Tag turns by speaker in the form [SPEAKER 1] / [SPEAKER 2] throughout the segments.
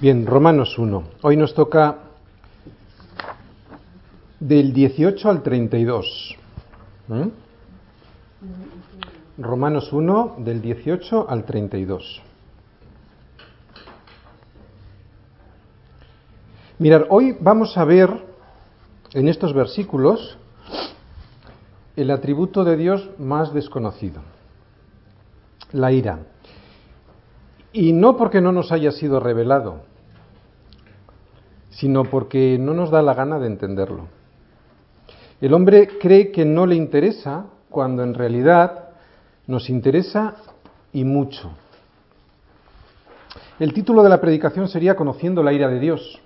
[SPEAKER 1] Bien, Romanos 1. Hoy nos toca del 18 al 32. ¿Mm? Romanos 1, del 18 al 32. Mirad, hoy vamos a ver en estos versículos el atributo de Dios más desconocido, la ira. Y no porque no nos haya sido revelado, sino porque no nos da la gana de entenderlo. El hombre cree que no le interesa cuando en realidad nos interesa y mucho. El título de la predicación sería Conociendo la ira de Dios.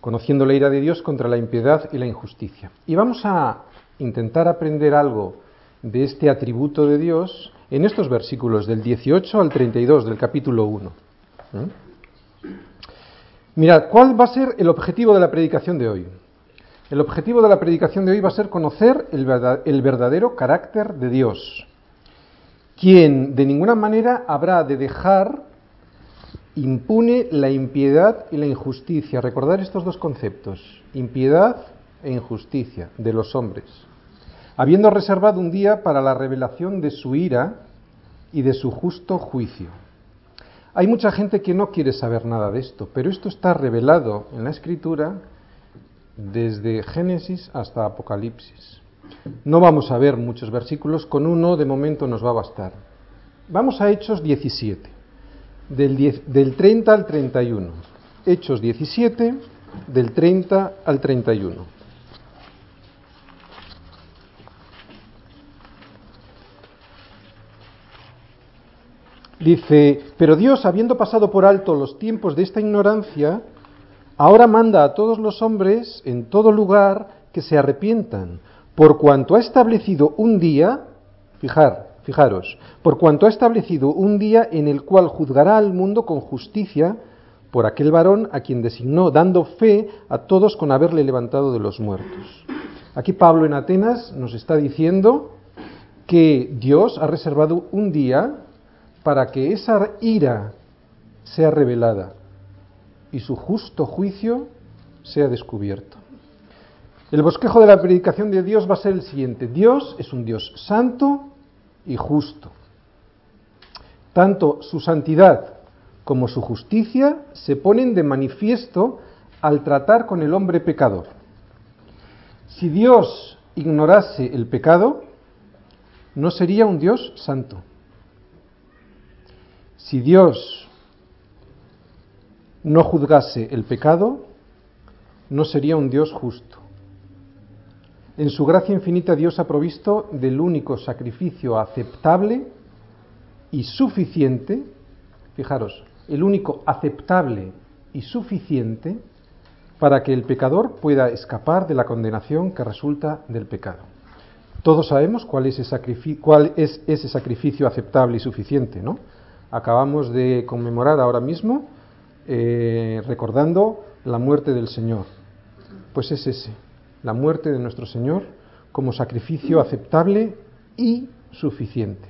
[SPEAKER 1] Conociendo la ira de Dios contra la impiedad y la injusticia. Y vamos a intentar aprender algo de este atributo de Dios en estos versículos del 18 al 32 del capítulo 1. Mirad, ¿cuál va a ser el objetivo de la predicación de hoy? El objetivo de la predicación de hoy va a ser conocer el verdadero carácter de Dios, quien de ninguna manera habrá de dejar impune la impiedad y la injusticia. Recordar estos dos conceptos, impiedad e injusticia de los hombres, habiendo reservado un día para la revelación de su ira y de su justo juicio. Hay mucha gente que no quiere saber nada de esto, pero esto está revelado en la Escritura desde Génesis hasta Apocalipsis. No vamos a ver muchos versículos, con uno de momento nos va a bastar. Vamos a Hechos 17, del, del 30 al 31. Hechos 17, del 30 al 31. Dice, pero Dios, habiendo pasado por alto los tiempos de esta ignorancia, ahora manda a todos los hombres en todo lugar que se arrepientan, por cuanto ha establecido un día, fijar, fijaros, por cuanto ha establecido un día en el cual juzgará al mundo con justicia por aquel varón a quien designó, dando fe a todos con haberle levantado de los muertos. Aquí Pablo en Atenas nos está diciendo que Dios ha reservado un día para que esa ira sea revelada y su justo juicio sea descubierto. El bosquejo de la predicación de Dios va a ser el siguiente. Dios es un Dios santo y justo. Tanto su santidad como su justicia se ponen de manifiesto al tratar con el hombre pecador. Si Dios ignorase el pecado, no sería un Dios santo. Si Dios no juzgase el pecado, no sería un Dios justo. En su gracia infinita Dios ha provisto del único sacrificio aceptable y suficiente, fijaros, el único aceptable y suficiente para que el pecador pueda escapar de la condenación que resulta del pecado. Todos sabemos cuál es, ese cuál es ese sacrificio aceptable y suficiente, ¿no? Acabamos de conmemorar ahora mismo, eh, recordando la muerte del Señor. Pues es ese, la muerte de nuestro Señor como sacrificio aceptable y suficiente.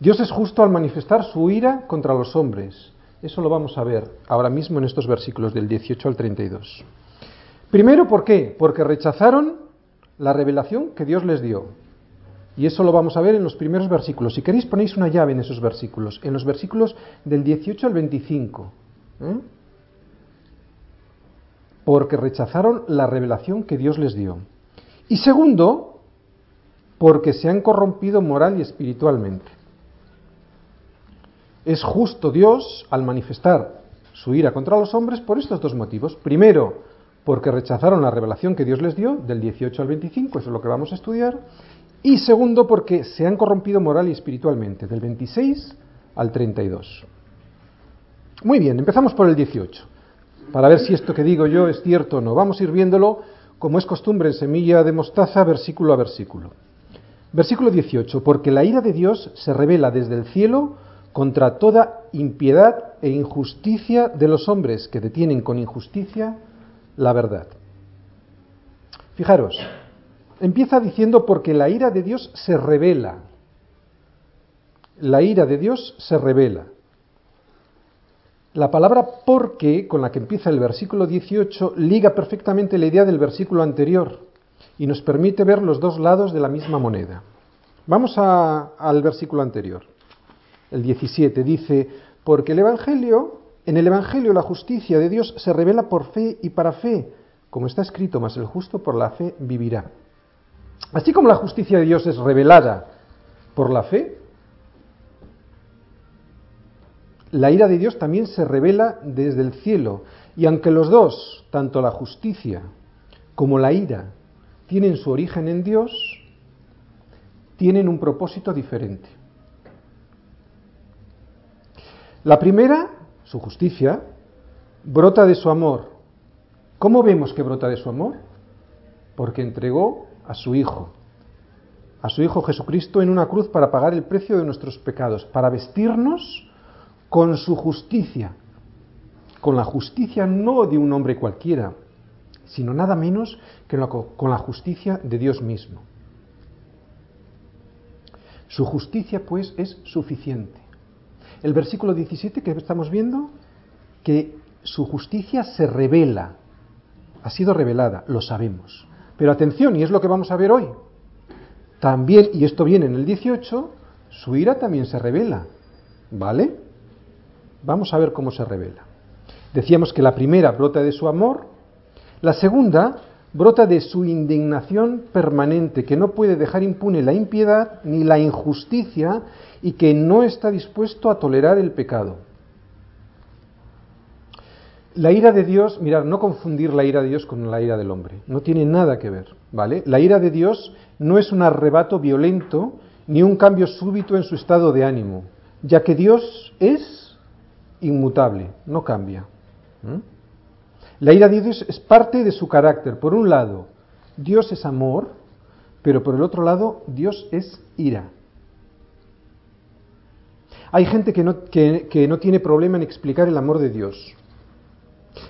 [SPEAKER 1] Dios es justo al manifestar su ira contra los hombres. Eso lo vamos a ver ahora mismo en estos versículos del 18 al 32. Primero, ¿por qué? Porque rechazaron la revelación que Dios les dio. Y eso lo vamos a ver en los primeros versículos. Si queréis ponéis una llave en esos versículos, en los versículos del 18 al 25. ¿eh? Porque rechazaron la revelación que Dios les dio. Y segundo, porque se han corrompido moral y espiritualmente. Es justo Dios al manifestar su ira contra los hombres por estos dos motivos. Primero, porque rechazaron la revelación que Dios les dio, del 18 al 25, eso es lo que vamos a estudiar. Y segundo, porque se han corrompido moral y espiritualmente, del 26 al 32. Muy bien, empezamos por el 18, para ver si esto que digo yo es cierto o no. Vamos a ir viéndolo, como es costumbre en semilla de mostaza, versículo a versículo. Versículo 18, porque la ira de Dios se revela desde el cielo contra toda impiedad e injusticia de los hombres que detienen con injusticia la verdad. Fijaros, empieza diciendo porque la ira de Dios se revela. La ira de Dios se revela. La palabra porque, con la que empieza el versículo 18, liga perfectamente la idea del versículo anterior y nos permite ver los dos lados de la misma moneda. Vamos al versículo anterior, el 17, dice, porque el Evangelio, en el Evangelio la justicia de Dios se revela por fe y para fe, como está escrito, mas el justo por la fe vivirá. Así como la justicia de Dios es revelada por la fe, la ira de Dios también se revela desde el cielo. Y aunque los dos, tanto la justicia como la ira, tienen su origen en Dios, tienen un propósito diferente. La primera, su justicia, brota de su amor. ¿Cómo vemos que brota de su amor? Porque entregó a su Hijo, a su Hijo Jesucristo en una cruz para pagar el precio de nuestros pecados, para vestirnos con su justicia, con la justicia no de un hombre cualquiera, sino nada menos que con la justicia de Dios mismo. Su justicia, pues, es suficiente. El versículo 17 que estamos viendo, que su justicia se revela, ha sido revelada, lo sabemos. Pero atención, y es lo que vamos a ver hoy. También, y esto viene en el 18, su ira también se revela. ¿Vale? Vamos a ver cómo se revela. Decíamos que la primera brota de su amor, la segunda brota de su indignación permanente, que no puede dejar impune la impiedad ni la injusticia y que no está dispuesto a tolerar el pecado. La ira de Dios, mirad, no confundir la ira de Dios con la ira del hombre, no tiene nada que ver, ¿vale? La ira de Dios no es un arrebato violento ni un cambio súbito en su estado de ánimo, ya que Dios es inmutable, no cambia. La ira de Dios es parte de su carácter. Por un lado, Dios es amor, pero por el otro lado, Dios es ira. Hay gente que no, que no tiene problema en explicar el amor de Dios,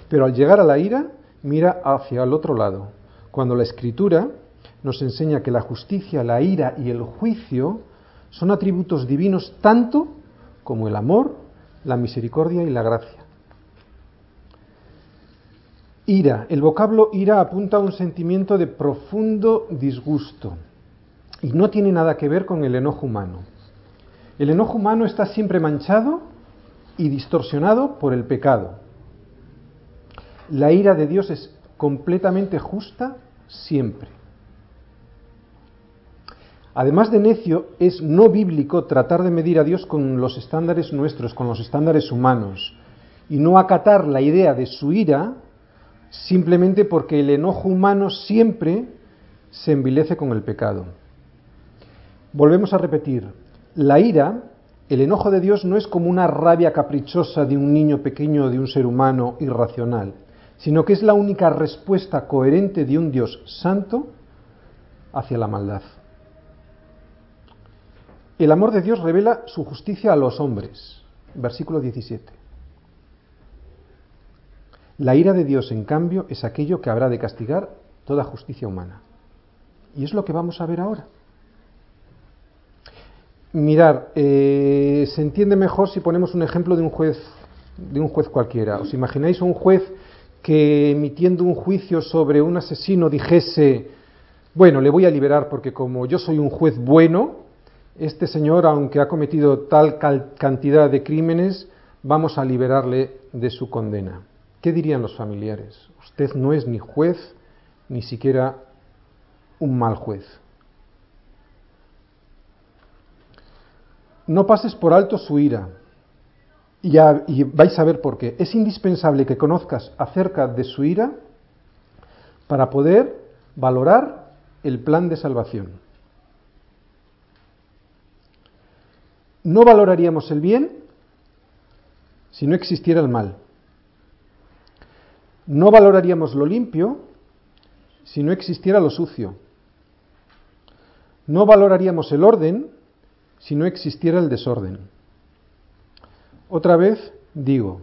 [SPEAKER 1] pero al llegar a la ira, mira hacia el otro lado. Cuando la escritura nos enseña que la justicia, la ira y el juicio son atributos divinos tanto como el amor, la misericordia y la gracia. Ira. El vocablo ira apunta a un sentimiento de profundo disgusto y no tiene nada que ver con el enojo humano. El enojo humano está siempre manchado y distorsionado por el pecado. La ira de Dios es completamente justa siempre. Además de necio, es no bíblico tratar de medir a Dios con los estándares nuestros, con los estándares humanos, y no acatar la idea de su ira simplemente porque el enojo humano siempre se envilece con el pecado. Volvemos a repetir, la ira, el enojo de Dios no es como una rabia caprichosa de un niño pequeño o de un ser humano irracional, sino que es la única respuesta coherente de un Dios santo hacia la maldad. El amor de Dios revela su justicia a los hombres. Versículo 17. La ira de Dios, en cambio, es aquello que habrá de castigar toda justicia humana. Y es lo que vamos a ver ahora. Mirar, eh, se entiende mejor si ponemos un ejemplo de un juez, de un juez cualquiera. ¿Os imagináis un juez que emitiendo un juicio sobre un asesino dijese, bueno, le voy a liberar porque como yo soy un juez bueno, este señor, aunque ha cometido tal cantidad de crímenes, vamos a liberarle de su condena. ¿Qué dirían los familiares? Usted no es ni juez, ni siquiera un mal juez. No pases por alto su ira. Y, vais a ver por qué. Es indispensable que conozcas acerca de su ira para poder valorar el plan de salvación. no valoraríamos el bien si no existiera el mal. No valoraríamos lo limpio si no existiera lo sucio. No valoraríamos el orden si no existiera el desorden. Otra vez digo,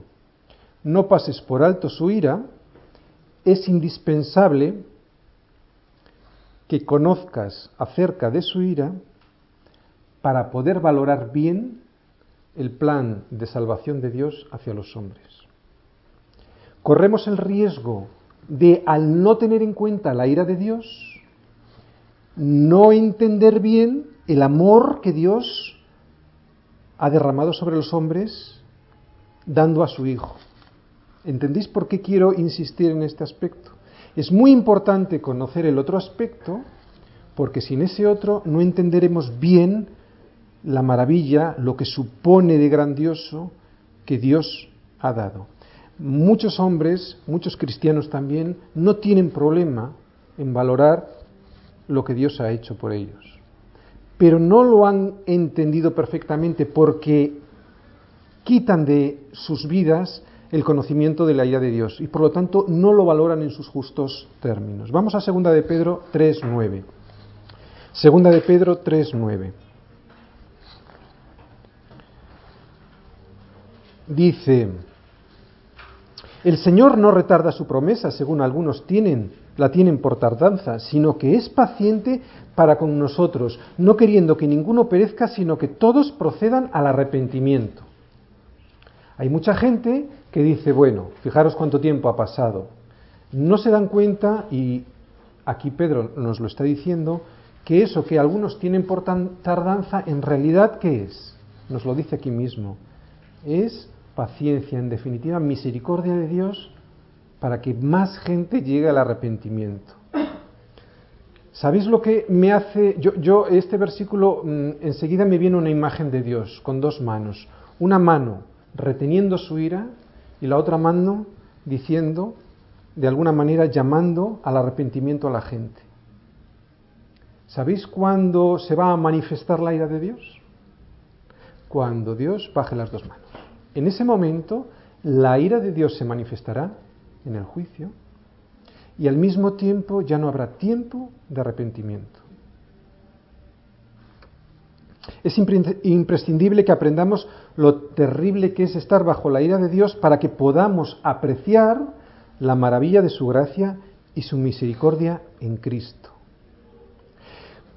[SPEAKER 1] no pases por alto su ira, es indispensable que conozcas acerca de su ira para poder valorar bien el plan de salvación de Dios hacia los hombres. Corremos el riesgo de, al no tener en cuenta la ira de Dios, no entender bien el amor que Dios ha derramado sobre los hombres dando a su Hijo. ¿Entendéis por qué quiero insistir en este aspecto? Es muy importante conocer el otro aspecto porque sin ese otro no entenderemos bien la maravilla, lo que supone de grandioso que Dios ha dado. Muchos hombres, muchos cristianos también, no tienen problema en valorar lo que Dios ha hecho por ellos, pero no lo han entendido perfectamente porque quitan de sus vidas el conocimiento de la ira de Dios y por lo tanto no lo valoran en sus justos términos. Vamos a segunda de Pedro 3:9. Segunda de Pedro 3:9. Dice, el Señor no retarda su promesa, según algunos tienen, la tienen por tardanza, sino que es paciente para con nosotros, no queriendo que ninguno perezca, sino que todos procedan al arrepentimiento. Hay mucha gente que dice, bueno, fijaros cuánto tiempo ha pasado. No se dan cuenta, y aquí Pedro nos lo está diciendo, que eso que algunos tienen por tardanza, en realidad, ¿qué es? Nos lo dice aquí mismo. Es paciencia, en definitiva, misericordia de Dios para que más gente llegue al arrepentimiento. ¿Sabéis lo que me hace? Yo, yo este versículo mm, enseguida me viene una imagen de Dios con dos manos. Una mano reteniendo su ira y la otra mano diciendo, de alguna manera llamando al arrepentimiento a la gente. ¿Sabéis cuándo se va a manifestar la ira de Dios? Cuando Dios baje las dos manos. En ese momento, la ira de Dios se manifestará en el juicio y al mismo tiempo ya no habrá tiempo de arrepentimiento. Es imprescindible que aprendamos lo terrible que es estar bajo la ira de Dios para que podamos apreciar la maravilla de su gracia y su misericordia en Cristo.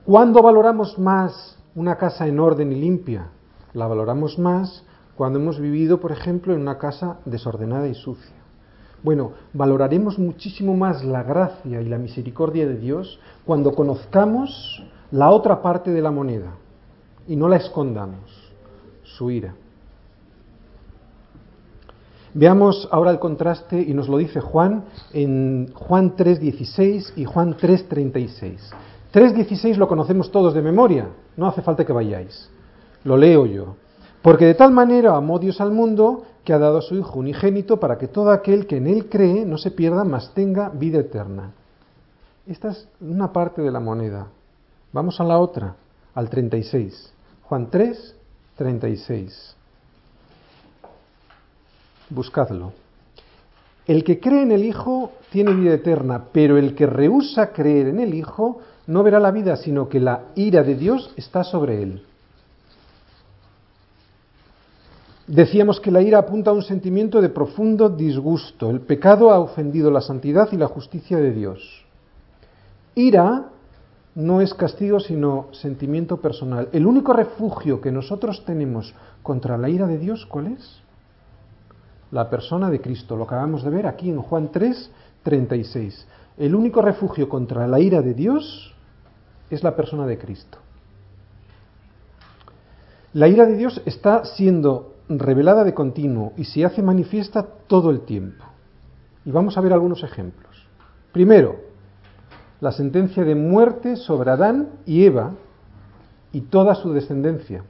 [SPEAKER 1] ¿Cuándo valoramos más una casa en orden y limpia? La valoramos más cuando hemos vivido, por ejemplo, en una casa desordenada y sucia. Bueno, valoraremos muchísimo más la gracia y la misericordia de Dios cuando conozcamos la otra parte de la moneda y no la escondamos, su ira. Veamos ahora el contraste y nos lo dice Juan en Juan 3.16 y Juan 3.36. 3.16 lo conocemos todos de memoria, no hace falta que vayáis. Lo leo yo. Porque de tal manera amó Dios al mundo que ha dado a su Hijo unigénito para que todo aquel que en Él cree no se pierda, mas tenga vida eterna. Esta es una parte de la moneda. Vamos a la otra, al 36. Juan 3, 36. Buscadlo. El que cree en el Hijo tiene vida eterna, pero el que rehúsa creer en el Hijo no verá la vida, sino que la ira de Dios está sobre él. Decíamos que la ira apunta a un sentimiento de profundo disgusto. El pecado ha ofendido la santidad y la justicia de Dios. Ira no es castigo, sino sentimiento personal. El único refugio que nosotros tenemos contra la ira de Dios, ¿cuál es? La persona de Cristo. Lo acabamos de ver aquí en Juan 3, 36. El único refugio contra la ira de Dios es la persona de Cristo. La ira de Dios está siendo revelada de continuo y se hace manifiesta todo el tiempo. Y vamos a ver algunos ejemplos. Primero, la sentencia de muerte sobre Adán y Eva y toda su descendencia.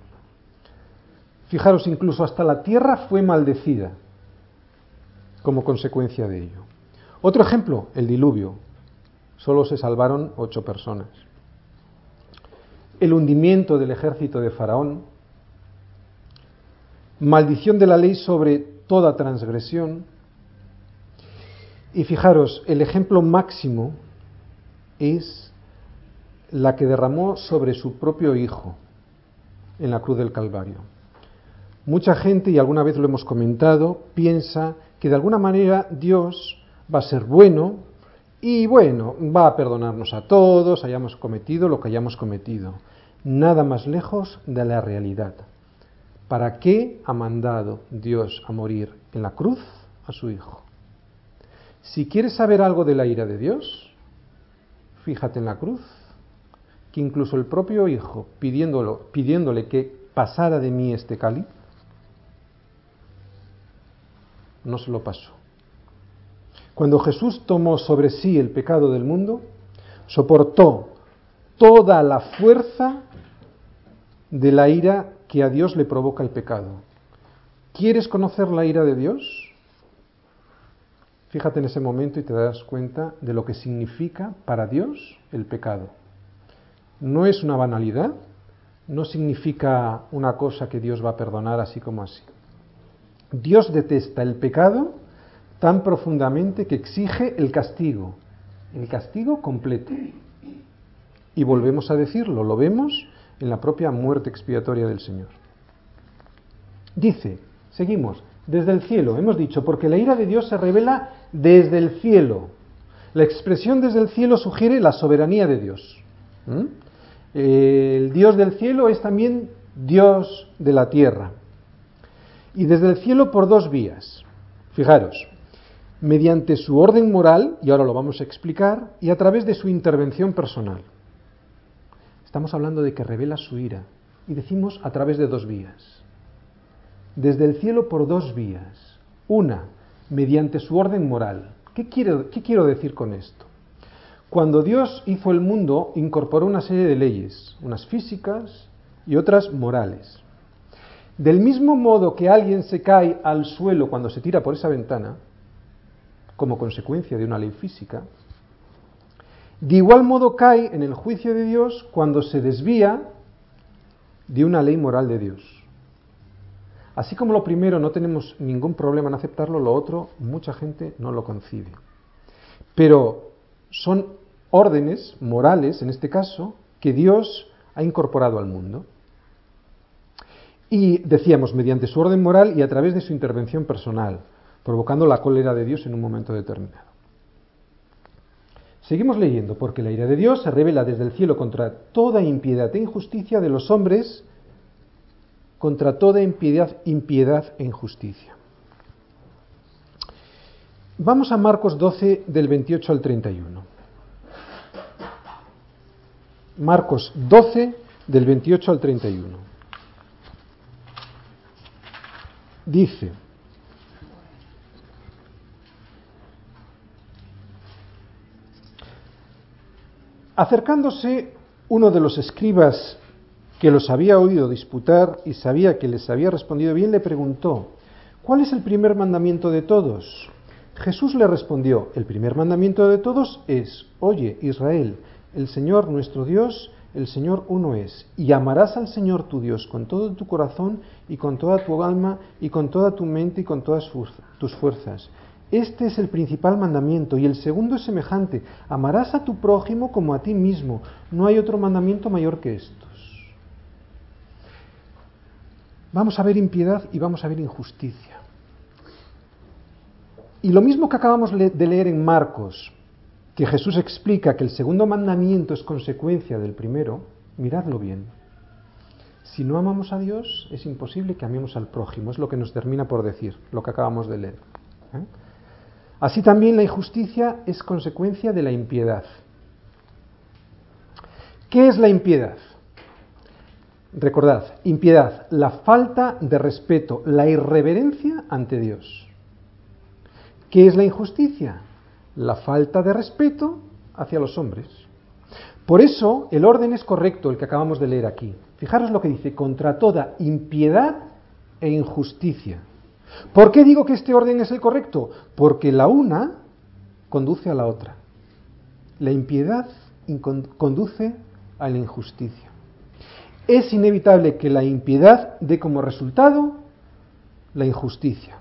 [SPEAKER 1] Fijaros, incluso hasta la tierra fue maldecida como consecuencia de ello. Otro ejemplo, el diluvio. Solo se salvaron ocho personas. El hundimiento del ejército de Faraón maldición de la ley sobre toda transgresión. Y fijaros, el ejemplo máximo es la que derramó sobre su propio Hijo en la cruz del Calvario. Mucha gente, y alguna vez lo hemos comentado, piensa que de alguna manera Dios va a ser bueno y bueno, va a perdonarnos a todos, hayamos cometido lo que hayamos cometido. Nada más lejos de la realidad. ¿Para qué ha mandado Dios a morir en la cruz a su Hijo? Si quieres saber algo de la ira de Dios, fíjate en la cruz, que incluso el propio Hijo, pidiéndolo, pidiéndole que pasara de mí este cáliz, no se lo pasó. Cuando Jesús tomó sobre sí el pecado del mundo, soportó toda la fuerza de la ira que a Dios le provoca el pecado. ¿Quieres conocer la ira de Dios? Fíjate en ese momento y te das cuenta de lo que significa para Dios el pecado. No es una banalidad, no significa una cosa que Dios va a perdonar así como así. Dios detesta el pecado tan profundamente que exige el castigo, el castigo completo. Y volvemos a decirlo, lo vemos en la propia muerte expiatoria del Señor. Dice, seguimos, desde el cielo, hemos dicho, porque la ira de Dios se revela desde el cielo. La expresión desde el cielo sugiere la soberanía de Dios. ¿Mm? El Dios del cielo es también Dios de la tierra. Y desde el cielo por dos vías. Fijaros, mediante su orden moral, y ahora lo vamos a explicar, y a través de su intervención personal. Estamos hablando de que revela su ira. Y decimos a través de dos vías. Desde el cielo por dos vías. Una, mediante su orden moral. ¿Qué quiero, qué quiero decir con esto? Cuando Dios hizo el mundo, incorporó una serie de leyes, unas físicas y otras morales. Del mismo modo que alguien se cae al suelo cuando se tira por esa ventana, como consecuencia de una ley física, de igual modo cae en el juicio de Dios cuando se desvía de una ley moral de Dios. Así como lo primero no tenemos ningún problema en aceptarlo, lo otro mucha gente no lo concibe. Pero son órdenes morales, en este caso, que Dios ha incorporado al mundo. Y decíamos, mediante su orden moral y a través de su intervención personal, provocando la cólera de Dios en un momento determinado. Seguimos leyendo, porque la ira de Dios se revela desde el cielo contra toda impiedad e injusticia de los hombres, contra toda impiedad, impiedad e injusticia. Vamos a Marcos 12 del 28 al 31. Marcos 12 del 28 al 31. Dice, Acercándose uno de los escribas que los había oído disputar y sabía que les había respondido bien, le preguntó, ¿cuál es el primer mandamiento de todos? Jesús le respondió, el primer mandamiento de todos es, oye Israel, el Señor nuestro Dios, el Señor uno es, y amarás al Señor tu Dios con todo tu corazón y con toda tu alma y con toda tu mente y con todas tus fuerzas este es el principal mandamiento y el segundo es semejante. Amarás a tu prójimo como a ti mismo. No hay otro mandamiento mayor que estos. Vamos a ver impiedad y vamos a ver injusticia. Y lo mismo que acabamos de leer en Marcos, que Jesús explica que el segundo mandamiento es consecuencia del primero, miradlo bien. Si no amamos a Dios, es imposible que amemos al prójimo. Es lo que nos termina por decir, lo que acabamos de leer. ¿eh? Así también la injusticia es consecuencia de la impiedad. ¿Qué es la impiedad? Recordad, impiedad, la falta de respeto, la irreverencia ante Dios. ¿Qué es la injusticia? La falta de respeto hacia los hombres. Por eso el orden es correcto, el que acabamos de leer aquí. Fijaros lo que dice, contra toda impiedad e injusticia. ¿Por qué digo que este orden es el correcto? Porque la una conduce a la otra. La impiedad conduce a la injusticia. Es inevitable que la impiedad dé como resultado la injusticia.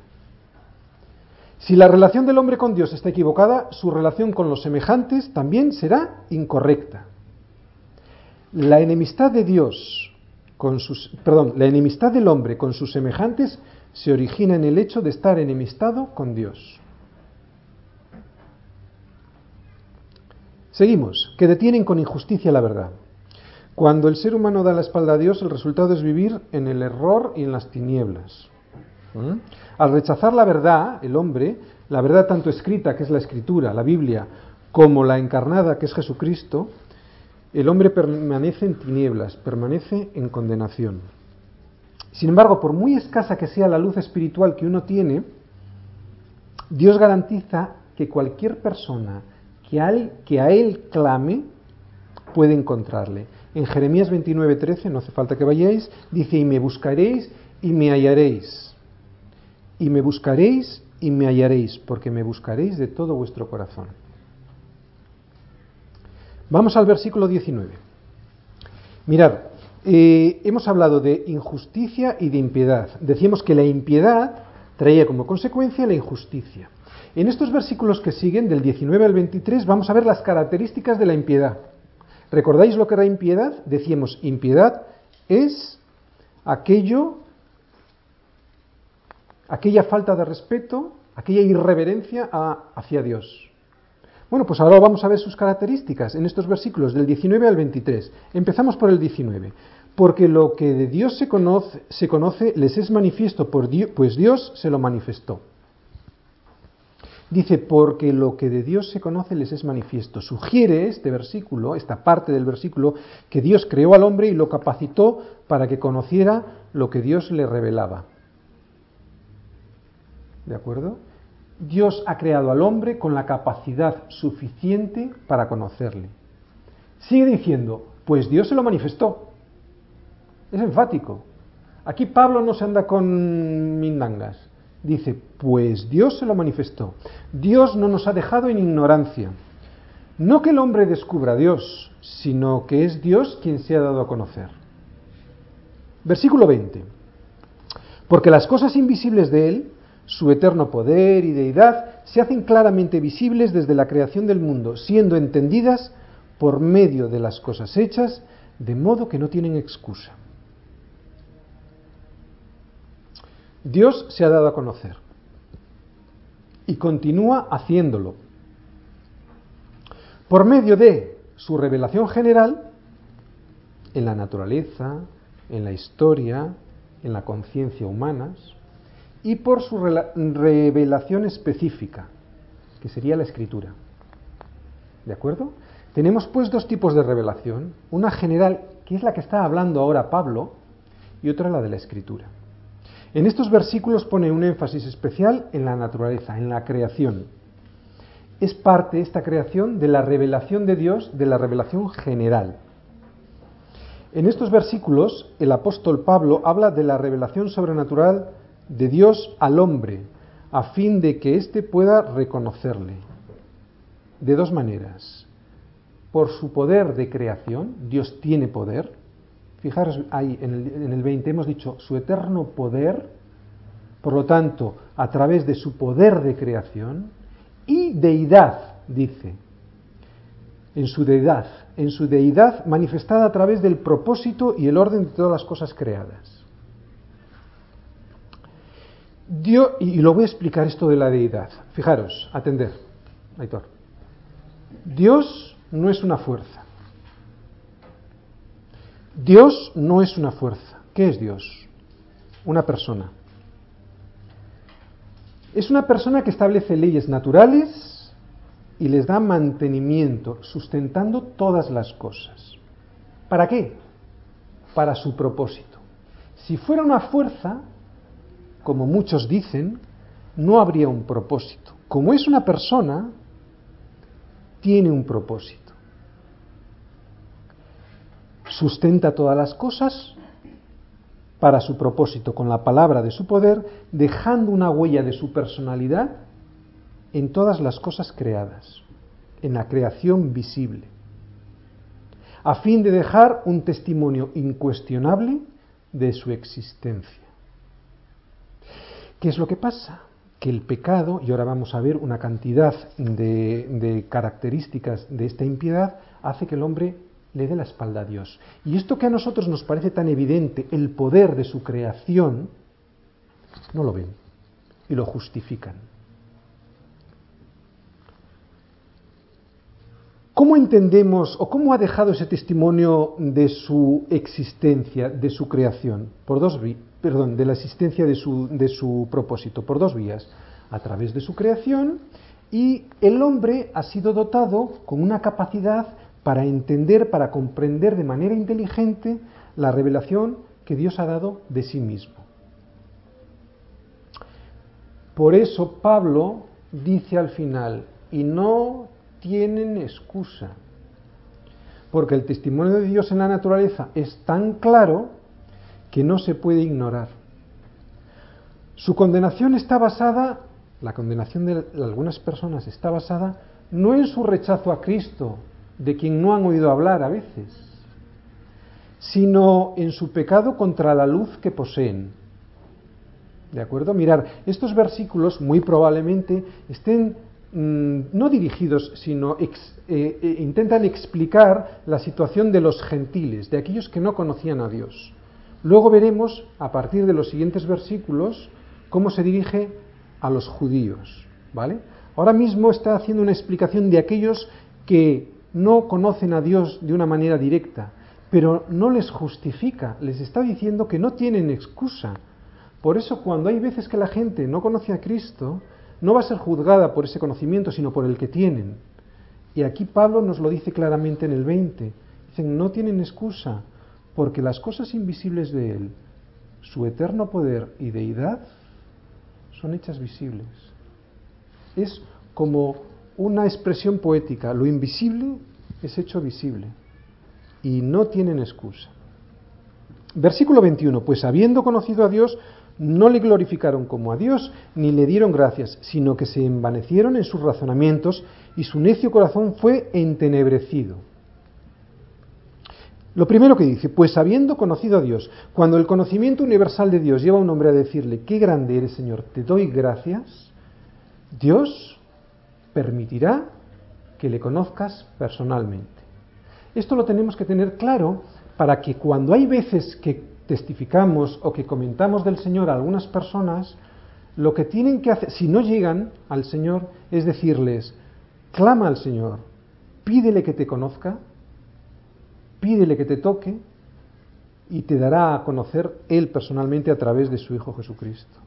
[SPEAKER 1] Si la relación del hombre con Dios está equivocada, su relación con los semejantes también será incorrecta. La enemistad de Dios con sus, perdón, la enemistad del hombre con sus semejantes se origina en el hecho de estar enemistado con Dios. Seguimos, que detienen con injusticia la verdad. Cuando el ser humano da la espalda a Dios, el resultado es vivir en el error y en las tinieblas. ¿Mm? Al rechazar la verdad, el hombre, la verdad tanto escrita, que es la escritura, la Biblia, como la encarnada, que es Jesucristo, el hombre permanece en tinieblas, permanece en condenación. Sin embargo, por muy escasa que sea la luz espiritual que uno tiene, Dios garantiza que cualquier persona que a él, que a él clame puede encontrarle. En Jeremías 29:13, no hace falta que vayáis, dice, y me buscaréis y me hallaréis. Y me buscaréis y me hallaréis, porque me buscaréis de todo vuestro corazón. Vamos al versículo 19. Mirad, hemos hablado de injusticia y de impiedad. Decíamos que la impiedad traía como consecuencia la injusticia. En estos versículos que siguen, del 19 al 23, vamos a ver las características de la impiedad. ¿Recordáis lo que era impiedad? Decíamos, impiedad es aquello, aquella falta de respeto, aquella irreverencia hacia Dios. Bueno, pues ahora vamos a ver sus características en estos versículos del 19 al 23. Empezamos por el 19. Porque lo que de Dios se conoce, se conoce les es manifiesto, por Dios, pues Dios se lo manifestó. Dice, porque lo que de Dios se conoce les es manifiesto. Sugiere este versículo, esta parte del versículo, que Dios creó al hombre y lo capacitó para que conociera lo que Dios le revelaba. ¿De acuerdo? Dios ha creado al hombre con la capacidad suficiente para conocerle. Sigue diciendo, pues Dios se lo manifestó. Es enfático. Aquí Pablo no se anda con mindangas. Dice, pues Dios se lo manifestó. Dios no nos ha dejado en ignorancia. No que el hombre descubra a Dios, sino que es Dios quien se ha dado a conocer. Versículo 20. Porque las cosas invisibles de Él, su eterno poder y deidad, se hacen claramente visibles desde la creación del mundo, siendo entendidas por medio de las cosas hechas, de modo que no tienen excusa. Dios se ha dado a conocer y continúa haciéndolo por medio de su revelación general en la naturaleza, en la historia, en la conciencia humanas y por su revelación específica, que sería la escritura. ¿De acuerdo? Tenemos pues dos tipos de revelación, una general, que es la que está hablando ahora Pablo, y otra la de la escritura. En estos versículos pone un énfasis especial en la naturaleza, en la creación. Es parte esta creación de la revelación de Dios, de la revelación general. En estos versículos el apóstol Pablo habla de la revelación sobrenatural de Dios al hombre, a fin de que éste pueda reconocerle. De dos maneras. Por su poder de creación, Dios tiene poder, Fijaros ahí en el, en el 20 hemos dicho su eterno poder, por lo tanto, a través de su poder de creación y deidad, dice, en su deidad, en su deidad manifestada a través del propósito y el orden de todas las cosas creadas. Y lo voy a explicar esto de la deidad. Fijaros, atender, Aitor. Dios no es una fuerza. Dios no es una fuerza. ¿Qué es Dios? Una persona. Es una persona que establece leyes naturales y les da mantenimiento, sustentando todas las cosas. ¿Para qué? Para su propósito. Si fuera una fuerza, como muchos dicen, no habría un propósito. Como es una persona, tiene un propósito sustenta todas las cosas para su propósito, con la palabra de su poder, dejando una huella de su personalidad en todas las cosas creadas, en la creación visible, a fin de dejar un testimonio incuestionable de su existencia. ¿Qué es lo que pasa? Que el pecado, y ahora vamos a ver una cantidad de, características de esta impiedad, hace que el hombre le dé la espalda a Dios. Y esto que a nosotros nos parece tan evidente, el poder de su creación, no lo ven y lo justifican. ¿Cómo entendemos o cómo ha dejado ese testimonio de su existencia, de su creación? Por dos perdón, de la existencia de su, de su propósito, por dos vías. A través de su creación y el hombre ha sido dotado con una capacidad para entender, para comprender de manera inteligente la revelación que Dios ha dado de sí mismo. Por eso Pablo dice al final, y no tienen excusa. Porque el testimonio de Dios en la naturaleza es tan claro que no se puede ignorar. Su condenación está basada, la condenación de algunas personas está basada no en su rechazo a Cristo, de quien no han oído hablar a veces, sino en su pecado contra la luz que poseen. ¿De acuerdo? Mirar, estos versículos muy probablemente estén Mm, no dirigidos, sino eh, eh, intentan explicar la situación de los gentiles, de aquellos que no conocían a Dios. Luego veremos, a partir de los siguientes versículos, cómo se dirige a los judíos. ¿vale? Ahora mismo está haciendo una explicación de aquellos que no conocen a Dios de una manera directa, pero no les justifica, les está diciendo que no tienen excusa. Por eso cuando hay veces que la gente no conoce a Cristo, no va a ser juzgada por ese conocimiento, sino por el que tienen. Y aquí Pablo nos lo dice claramente en el 20. Dicen, no tienen excusa, porque las cosas invisibles de Él, su eterno poder y deidad, son hechas visibles. Es como una expresión poética, lo invisible es hecho visible y no tienen excusa. Versículo 21, pues habiendo conocido a Dios, no le glorificaron como a Dios, ni le dieron gracias, sino que se envanecieron en sus razonamientos y su necio corazón fue entenebrecido. Lo primero que dice, pues habiendo conocido a Dios, cuando el conocimiento universal de Dios lleva a un hombre a decirle, qué grande eres Señor, te doy gracias, Dios permitirá que le conozcas personalmente. Esto lo tenemos que tener claro para que cuando hay veces que testificamos o que comentamos del Señor a algunas personas, lo que tienen que hacer, si no llegan al Señor, es decirles, clama al Señor, pídele que te conozca, pídele que te toque y te dará a conocer Él personalmente a través de su Hijo Jesucristo.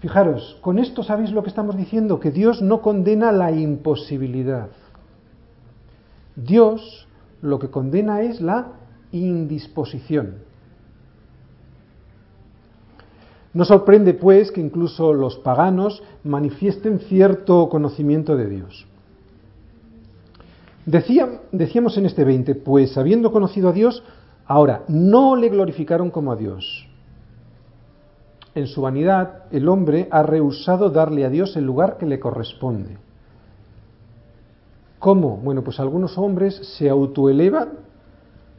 [SPEAKER 1] Fijaros, con esto sabéis lo que estamos diciendo, que Dios no condena la imposibilidad. Dios lo que condena es la indisposición. No sorprende, pues, que incluso los paganos manifiesten cierto conocimiento de Dios. decíamos en este 20, pues habiendo conocido a Dios, ahora no le glorificaron como a Dios. En su vanidad, el hombre ha rehusado darle a Dios el lugar que le corresponde. ¿Cómo? Bueno, pues algunos hombres se autoelevan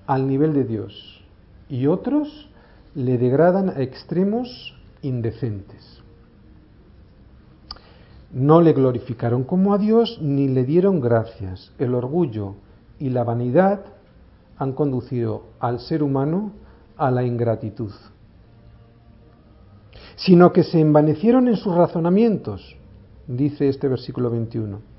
[SPEAKER 1] al nivel de Dios y otros le degradan a extremos indecentes. No le glorificaron como a Dios ni le dieron gracias. El orgullo y la vanidad han conducido al ser humano a la ingratitud, sino que se envanecieron en sus razonamientos, dice este versículo 21.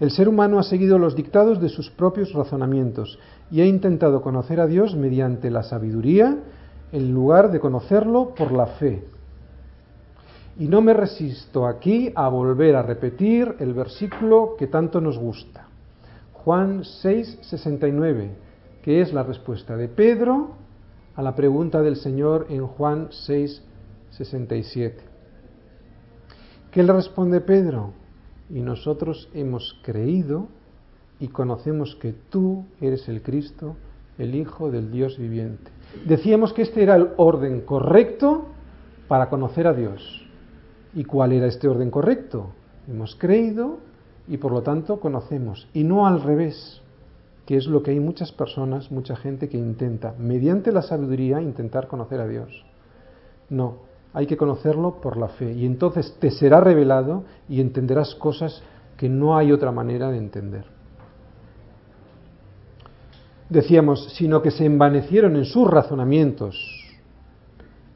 [SPEAKER 1] El ser humano ha seguido los dictados de sus propios razonamientos y ha intentado conocer a Dios mediante la sabiduría en lugar de conocerlo por la fe. Y no me resisto aquí a volver a repetir el versículo que tanto nos gusta. Juan 6, 69, que es la respuesta de Pedro a la pregunta del Señor en Juan 6, 67. ¿Qué le responde Pedro? Y nosotros hemos creído y conocemos que tú eres el Cristo, el Hijo del Dios viviente. Decíamos que este era el orden correcto para conocer a Dios. ¿Y cuál era este orden correcto? Hemos creído y por lo tanto conocemos, y no al revés, que es lo que hay muchas personas, mucha gente que intenta, mediante la sabiduría, intentar conocer a Dios. No, hay que conocerlo por la fe, y entonces te será revelado y entenderás cosas que no hay otra manera de entender. Decíamos, sino que se envanecieron en sus razonamientos,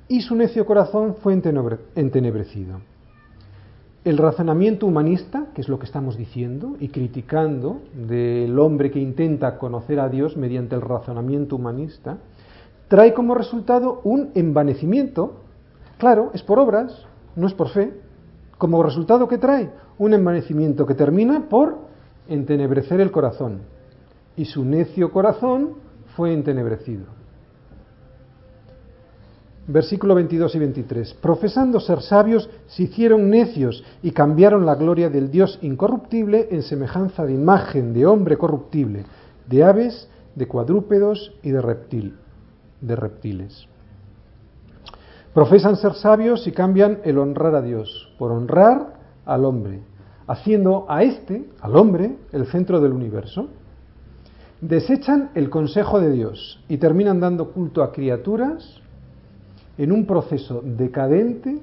[SPEAKER 1] y su necio corazón fue entenebrecido. El razonamiento humanista, que es lo que estamos diciendo, y criticando del hombre que intenta conocer a Dios mediante el razonamiento humanista, trae como resultado un envanecimiento. Claro, es por obras, no es por fe. Como resultado que trae un envanecimiento que termina por entenebrecer el corazón. Y su necio corazón fue entenebrecido versículo 22 y 23. Profesando ser sabios, se hicieron necios y cambiaron la gloria del Dios incorruptible en semejanza de imagen de hombre corruptible, de aves, de cuadrúpedos y de, reptil, de reptiles. Profesan ser sabios y cambian el honrar a Dios por honrar al hombre, haciendo a este, al hombre, el centro del universo. Desechan el consejo de Dios y terminan dando culto a criaturas en un proceso decadente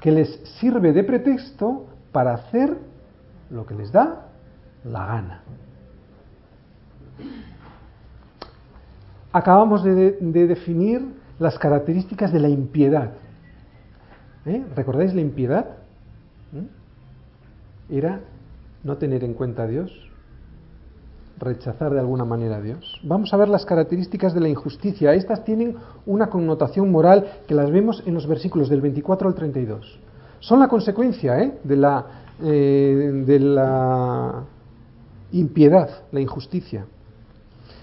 [SPEAKER 1] que les sirve de pretexto para hacer lo que les da la gana. Acabamos de, definir las características de la impiedad. ¿Eh? ¿Recordáis la impiedad? ¿Mm? Era no tener en cuenta a Dios, rechazar de alguna manera a Dios. Vamos a ver las características de la injusticia. Estas tienen una connotación moral que las vemos en los versículos del 24 al 32. Son la consecuencia ¿eh? de, la, eh, de la impiedad, la injusticia.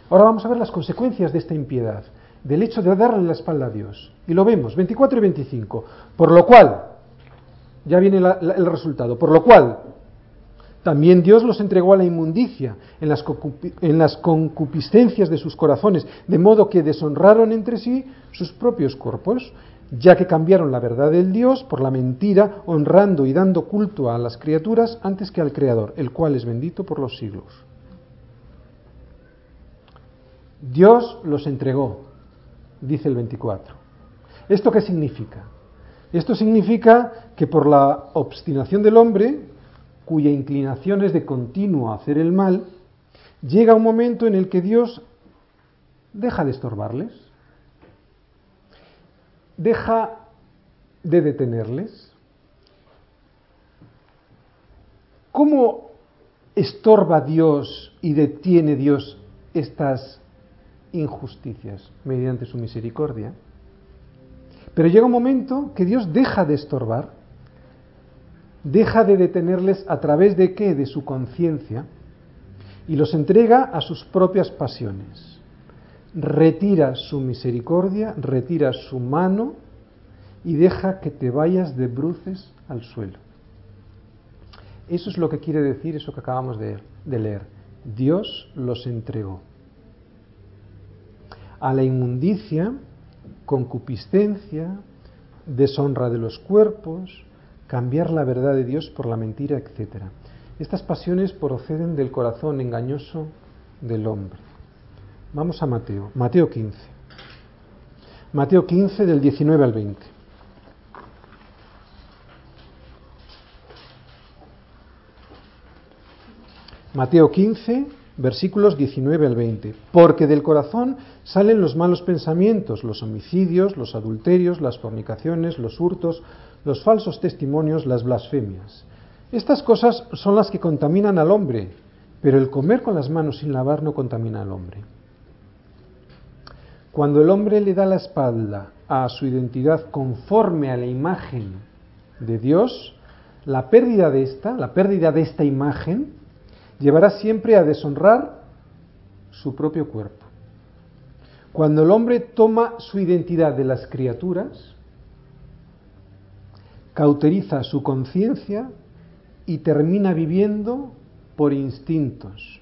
[SPEAKER 1] Ahora vamos a ver las consecuencias de esta impiedad, del hecho de darle la espalda a Dios. Y lo vemos, 24 y 25. Por lo cual, ya viene el resultado, por lo cual también Dios los entregó a la inmundicia en las, concupiscencias de sus corazones, de modo que deshonraron entre sí sus propios cuerpos, ya que cambiaron la verdad del Dios por la mentira, honrando y dando culto a las criaturas antes que al Creador, el cual es bendito por los siglos. Dios los entregó, dice el 24. ¿Esto qué significa? Esto significa que por la obstinación del hombre, cuya inclinación es de continuo hacer el mal, llega un momento en el que Dios deja de estorbarles, deja de detenerles. ¿Cómo estorba Dios y detiene Dios estas injusticias? Mediante su misericordia. Pero llega un momento que Dios deja de estorbar deja de detenerles a través de qué? De su conciencia y los entrega a sus propias pasiones. Retira su misericordia, retira su mano y deja que te vayas de bruces al suelo. Eso es lo que quiere decir eso que acabamos de, de leer. Dios los entregó a la inmundicia, concupiscencia, deshonra de los cuerpos, cambiar la verdad de Dios por la mentira, etc. Estas pasiones proceden del corazón engañoso del hombre. Vamos a Mateo, Mateo 15. Mateo 15 del 19 al 20. Mateo 15, versículos 19 al 20. Porque del corazón salen los malos pensamientos, los homicidios, los adulterios, las fornicaciones, los hurtos, los falsos testimonios, las blasfemias. Estas cosas son las que contaminan al hombre, pero el comer con las manos sin lavar no contamina al hombre. Cuando el hombre le da la espalda a su identidad conforme a la imagen de Dios, la pérdida de esta, la pérdida de esta imagen, llevará siempre a deshonrar su propio cuerpo. Cuando el hombre toma su identidad de las criaturas, cauteriza su conciencia y termina viviendo por instintos,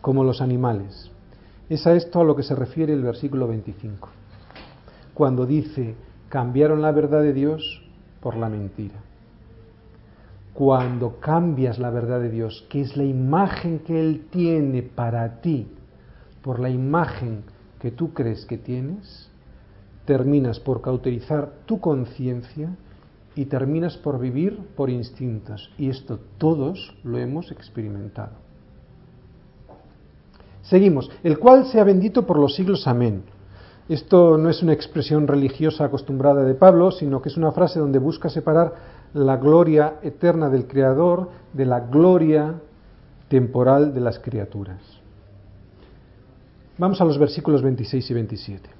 [SPEAKER 1] como los animales. Es a esto a lo que se refiere el versículo 25, cuando dice, cambiaron la verdad de Dios por la mentira. Cuando cambias la verdad de Dios, que es la imagen que Él tiene para ti, por la imagen que tú crees que tienes, terminas por cauterizar tu conciencia y terminas por vivir por instintos. Y esto todos lo hemos experimentado. Seguimos. El cual sea bendito por los siglos. Amén. Esto no es una expresión religiosa acostumbrada de Pablo, sino que es una frase donde busca separar la gloria eterna del Creador de la gloria temporal de las criaturas. Vamos a los versículos 26 y 27.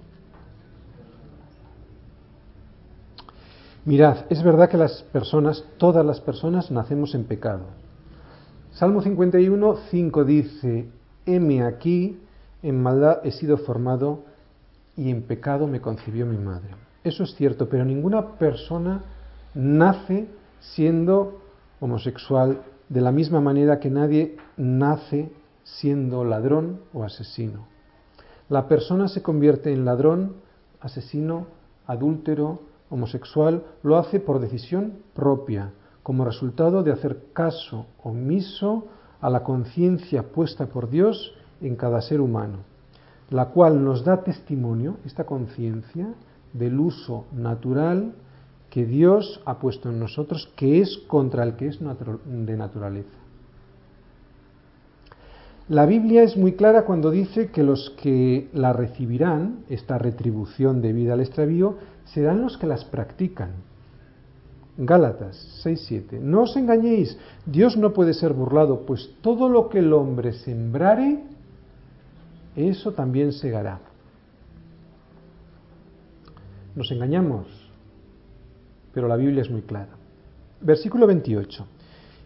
[SPEAKER 1] Mirad, es verdad que las personas, todas las personas, nacemos en pecado. Salmo 51, 5 dice, heme aquí, en maldad he sido formado y en pecado me concibió mi madre. Eso es cierto, pero ninguna persona nace siendo homosexual de la misma manera que nadie nace siendo ladrón o asesino. La persona se convierte en ladrón, asesino, adúltero, homosexual lo hace por decisión propia, como resultado de hacer caso omiso a la conciencia puesta por Dios en cada ser humano, la cual nos da testimonio, esta conciencia, del uso natural que Dios ha puesto en nosotros, que es contra el que es de naturaleza. La Biblia es muy clara cuando dice que los que la recibirán, esta retribución debida al extravío, serán los que las practican. Gálatas 6:7. No os engañéis, Dios no puede ser burlado, pues todo lo que el hombre sembrare, eso también segará. Nos engañamos, pero la Biblia es muy clara. Versículo 28.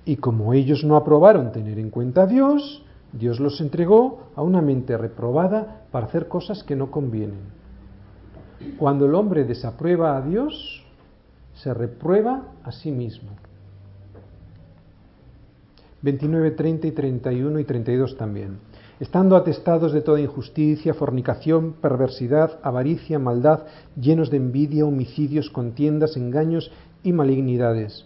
[SPEAKER 1] Y como ellos no aprobaron tener en cuenta a Dios, Dios los entregó a una mente reprobada para hacer cosas que no convienen. Cuando el hombre desaprueba a Dios, se reprueba a sí mismo. 29, 30 y 31 y 32 también. Estando atestados de toda injusticia, fornicación, perversidad, avaricia, maldad, llenos de envidia, homicidios, contiendas, engaños y malignidades,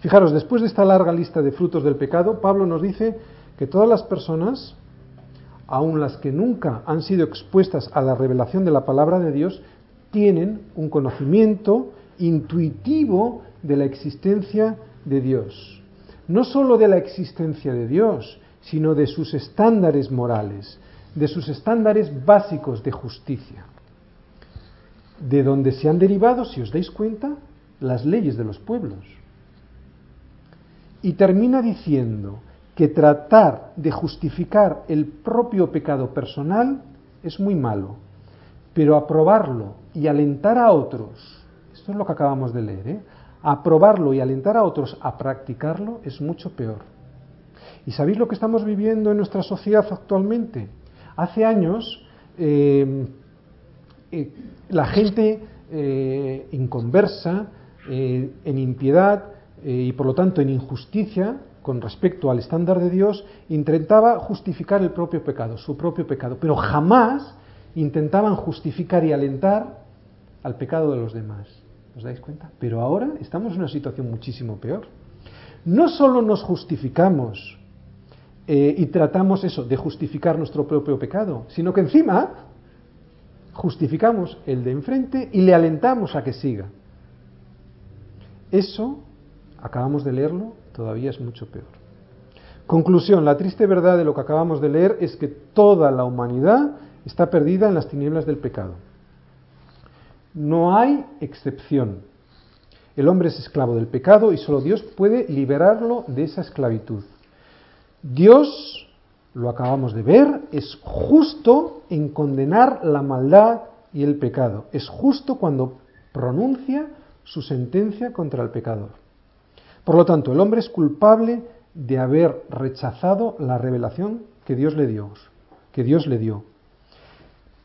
[SPEAKER 1] Fijaros, después de esta larga lista de frutos del pecado, Pablo nos dice que todas las personas, aun las que nunca han sido expuestas a la revelación de la palabra de Dios, tienen un conocimiento intuitivo de la existencia de Dios. No sólo de la existencia de Dios, sino de sus estándares morales, de sus estándares básicos de justicia, de donde se han derivado, si os dais cuenta, las leyes de los pueblos. Y termina diciendo que tratar de justificar el propio pecado personal es muy malo, pero aprobarlo y alentar a otros, esto es lo que acabamos de leer, ¿eh? aprobarlo y alentar a otros a practicarlo es mucho peor. ¿Y sabéis lo que estamos viviendo en nuestra sociedad actualmente? Hace años eh, eh, la gente eh, inconversa, en impiedad y por lo tanto en injusticia con respecto al estándar de Dios, intentaba justificar el propio pecado, su propio pecado, pero jamás intentaban justificar y alentar al pecado de los demás. ¿Os dais cuenta? Pero ahora estamos en una situación muchísimo peor. No solo nos justificamos eh, y tratamos eso de justificar nuestro propio pecado, sino que encima justificamos el de enfrente y le alentamos a que siga. Eso, acabamos de leerlo, todavía es mucho peor. Conclusión, la triste verdad de lo que acabamos de leer es que toda la humanidad está perdida en las tinieblas del pecado. No hay excepción. El hombre es esclavo del pecado y solo Dios puede liberarlo de esa esclavitud. Dios, lo acabamos de ver, es justo en condenar la maldad y el pecado. Es justo cuando pronuncia su sentencia contra el pecador. Por lo tanto, el hombre es culpable de haber rechazado la revelación que Dios le dio, que Dios le dio.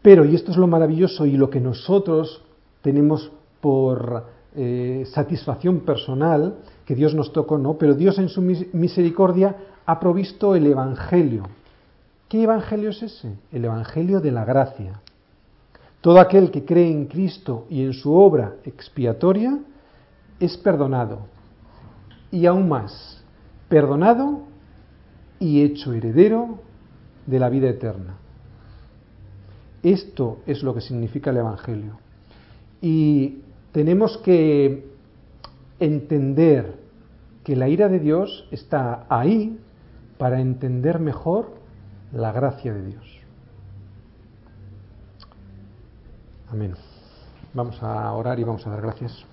[SPEAKER 1] Pero, y esto es lo maravilloso y lo que nosotros tenemos por eh, satisfacción personal, que Dios nos tocó, ¿no? Pero Dios en su misericordia ha provisto el Evangelio. ¿Qué Evangelio es ese? El Evangelio de la gracia. Todo aquel que cree en Cristo y en su obra expiatoria es perdonado. Y aún más, perdonado y hecho heredero de la vida eterna. Esto es lo que significa el Evangelio. Y tenemos que entender que la ira de Dios está ahí para entender mejor la gracia de Dios. Amén. Vamos a orar y vamos a dar gracias.